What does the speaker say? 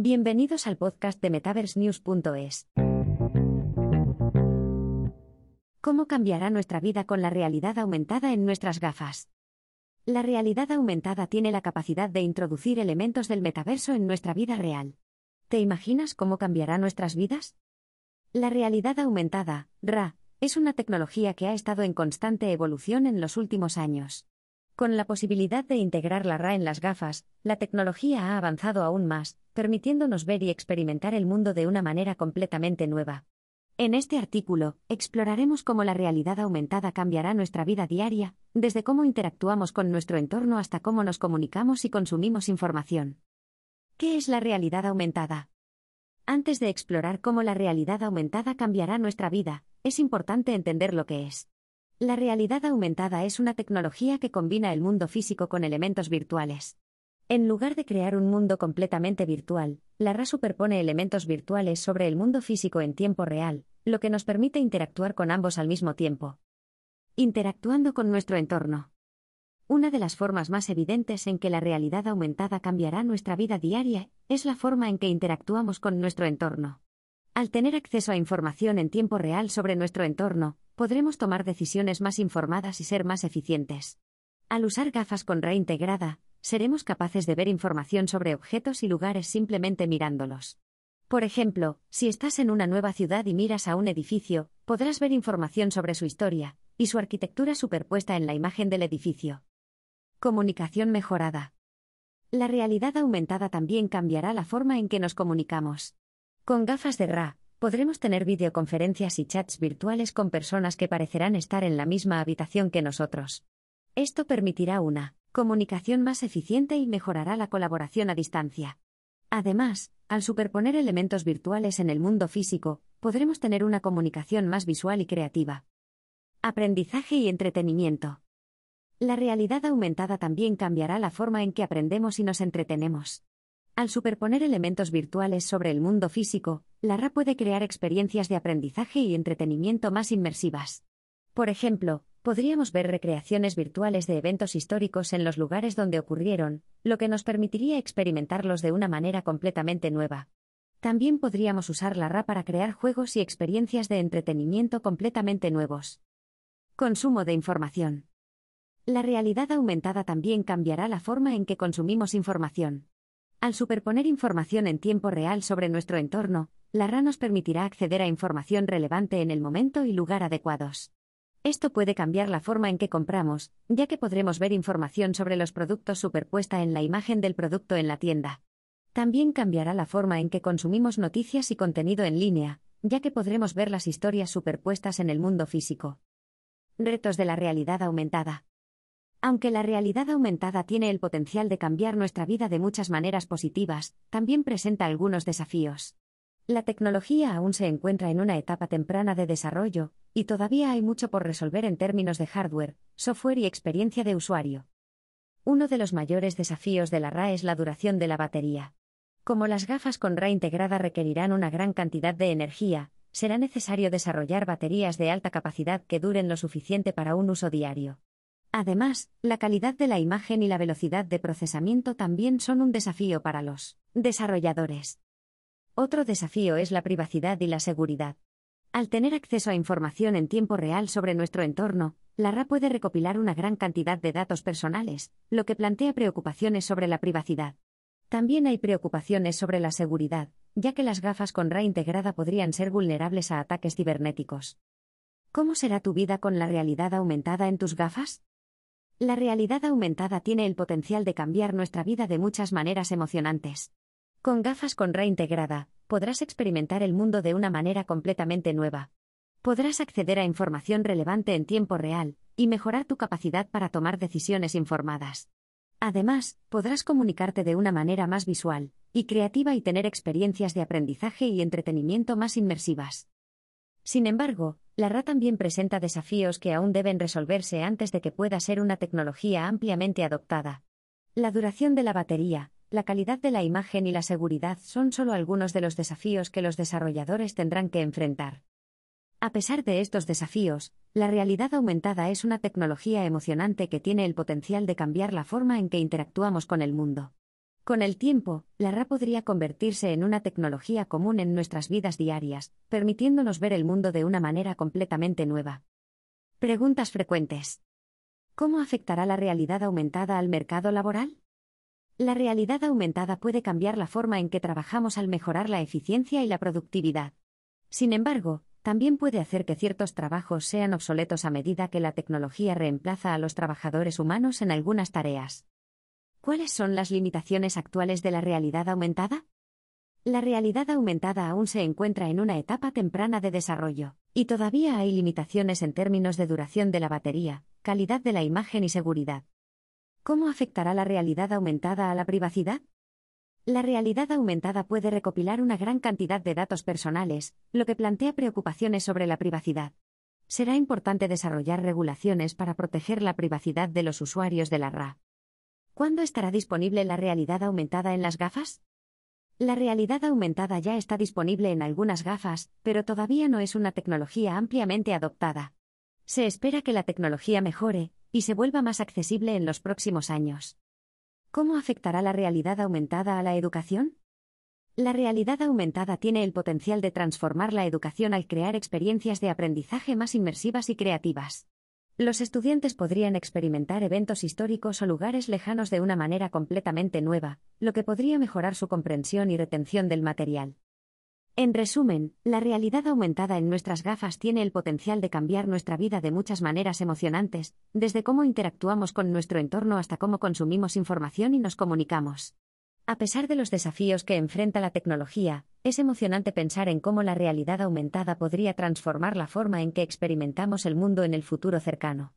Bienvenidos al podcast de MetaverseNews.es. ¿Cómo cambiará nuestra vida con la realidad aumentada en nuestras gafas? La realidad aumentada tiene la capacidad de introducir elementos del metaverso en nuestra vida real. ¿Te imaginas cómo cambiará nuestras vidas? La realidad aumentada, RA, es una tecnología que ha estado en constante evolución en los últimos años. Con la posibilidad de integrar la RA en las gafas, la tecnología ha avanzado aún más, permitiéndonos ver y experimentar el mundo de una manera completamente nueva. En este artículo, exploraremos cómo la realidad aumentada cambiará nuestra vida diaria, desde cómo interactuamos con nuestro entorno hasta cómo nos comunicamos y consumimos información. ¿Qué es la realidad aumentada? Antes de explorar cómo la realidad aumentada cambiará nuestra vida, es importante entender lo que es. La realidad aumentada es una tecnología que combina el mundo físico con elementos virtuales. En lugar de crear un mundo completamente virtual, la RA superpone elementos virtuales sobre el mundo físico en tiempo real, lo que nos permite interactuar con ambos al mismo tiempo. Interactuando con nuestro entorno. Una de las formas más evidentes en que la realidad aumentada cambiará nuestra vida diaria es la forma en que interactuamos con nuestro entorno. Al tener acceso a información en tiempo real sobre nuestro entorno, podremos tomar decisiones más informadas y ser más eficientes. Al usar gafas con RA integrada, seremos capaces de ver información sobre objetos y lugares simplemente mirándolos. Por ejemplo, si estás en una nueva ciudad y miras a un edificio, podrás ver información sobre su historia y su arquitectura superpuesta en la imagen del edificio. Comunicación mejorada. La realidad aumentada también cambiará la forma en que nos comunicamos. Con gafas de RA, podremos tener videoconferencias y chats virtuales con personas que parecerán estar en la misma habitación que nosotros. Esto permitirá una comunicación más eficiente y mejorará la colaboración a distancia. Además, al superponer elementos virtuales en el mundo físico, podremos tener una comunicación más visual y creativa. Aprendizaje y entretenimiento. La realidad aumentada también cambiará la forma en que aprendemos y nos entretenemos. Al superponer elementos virtuales sobre el mundo físico, la RA puede crear experiencias de aprendizaje y entretenimiento más inmersivas. Por ejemplo, podríamos ver recreaciones virtuales de eventos históricos en los lugares donde ocurrieron, lo que nos permitiría experimentarlos de una manera completamente nueva. También podríamos usar la RA para crear juegos y experiencias de entretenimiento completamente nuevos. Consumo de información. La realidad aumentada también cambiará la forma en que consumimos información. Al superponer información en tiempo real sobre nuestro entorno, la RA nos permitirá acceder a información relevante en el momento y lugar adecuados. Esto puede cambiar la forma en que compramos, ya que podremos ver información sobre los productos superpuesta en la imagen del producto en la tienda. También cambiará la forma en que consumimos noticias y contenido en línea, ya que podremos ver las historias superpuestas en el mundo físico. Retos de la realidad aumentada. Aunque la realidad aumentada tiene el potencial de cambiar nuestra vida de muchas maneras positivas, también presenta algunos desafíos. La tecnología aún se encuentra en una etapa temprana de desarrollo, y todavía hay mucho por resolver en términos de hardware, software y experiencia de usuario. Uno de los mayores desafíos de la RA es la duración de la batería. Como las gafas con RA integrada requerirán una gran cantidad de energía, será necesario desarrollar baterías de alta capacidad que duren lo suficiente para un uso diario. Además, la calidad de la imagen y la velocidad de procesamiento también son un desafío para los desarrolladores. Otro desafío es la privacidad y la seguridad. Al tener acceso a información en tiempo real sobre nuestro entorno, la RA puede recopilar una gran cantidad de datos personales, lo que plantea preocupaciones sobre la privacidad. También hay preocupaciones sobre la seguridad, ya que las gafas con RA integrada podrían ser vulnerables a ataques cibernéticos. ¿Cómo será tu vida con la realidad aumentada en tus gafas? La realidad aumentada tiene el potencial de cambiar nuestra vida de muchas maneras emocionantes. Con gafas con RA integrada, podrás experimentar el mundo de una manera completamente nueva. Podrás acceder a información relevante en tiempo real, y mejorar tu capacidad para tomar decisiones informadas. Además, podrás comunicarte de una manera más visual y creativa y tener experiencias de aprendizaje y entretenimiento más inmersivas. Sin embargo, la RA también presenta desafíos que aún deben resolverse antes de que pueda ser una tecnología ampliamente adoptada. La duración de la batería, la calidad de la imagen y la seguridad son solo algunos de los desafíos que los desarrolladores tendrán que enfrentar. A pesar de estos desafíos, la realidad aumentada es una tecnología emocionante que tiene el potencial de cambiar la forma en que interactuamos con el mundo. Con el tiempo, la RA podría convertirse en una tecnología común en nuestras vidas diarias, permitiéndonos ver el mundo de una manera completamente nueva. Preguntas frecuentes. ¿Cómo afectará la realidad aumentada al mercado laboral? La realidad aumentada puede cambiar la forma en que trabajamos al mejorar la eficiencia y la productividad. Sin embargo, también puede hacer que ciertos trabajos sean obsoletos a medida que la tecnología reemplaza a los trabajadores humanos en algunas tareas. ¿Cuáles son las limitaciones actuales de la realidad aumentada? La realidad aumentada aún se encuentra en una etapa temprana de desarrollo, y todavía hay limitaciones en términos de duración de la batería, calidad de la imagen y seguridad. ¿Cómo afectará la realidad aumentada a la privacidad? La realidad aumentada puede recopilar una gran cantidad de datos personales, lo que plantea preocupaciones sobre la privacidad. Será importante desarrollar regulaciones para proteger la privacidad de los usuarios de la RA. ¿Cuándo estará disponible la realidad aumentada en las gafas? La realidad aumentada ya está disponible en algunas gafas, pero todavía no es una tecnología ampliamente adoptada. Se espera que la tecnología mejore y se vuelva más accesible en los próximos años. ¿Cómo afectará la realidad aumentada a la educación? La realidad aumentada tiene el potencial de transformar la educación al crear experiencias de aprendizaje más inmersivas y creativas. Los estudiantes podrían experimentar eventos históricos o lugares lejanos de una manera completamente nueva, lo que podría mejorar su comprensión y retención del material. En resumen, la realidad aumentada en nuestras gafas tiene el potencial de cambiar nuestra vida de muchas maneras emocionantes, desde cómo interactuamos con nuestro entorno hasta cómo consumimos información y nos comunicamos. A pesar de los desafíos que enfrenta la tecnología, es emocionante pensar en cómo la realidad aumentada podría transformar la forma en que experimentamos el mundo en el futuro cercano.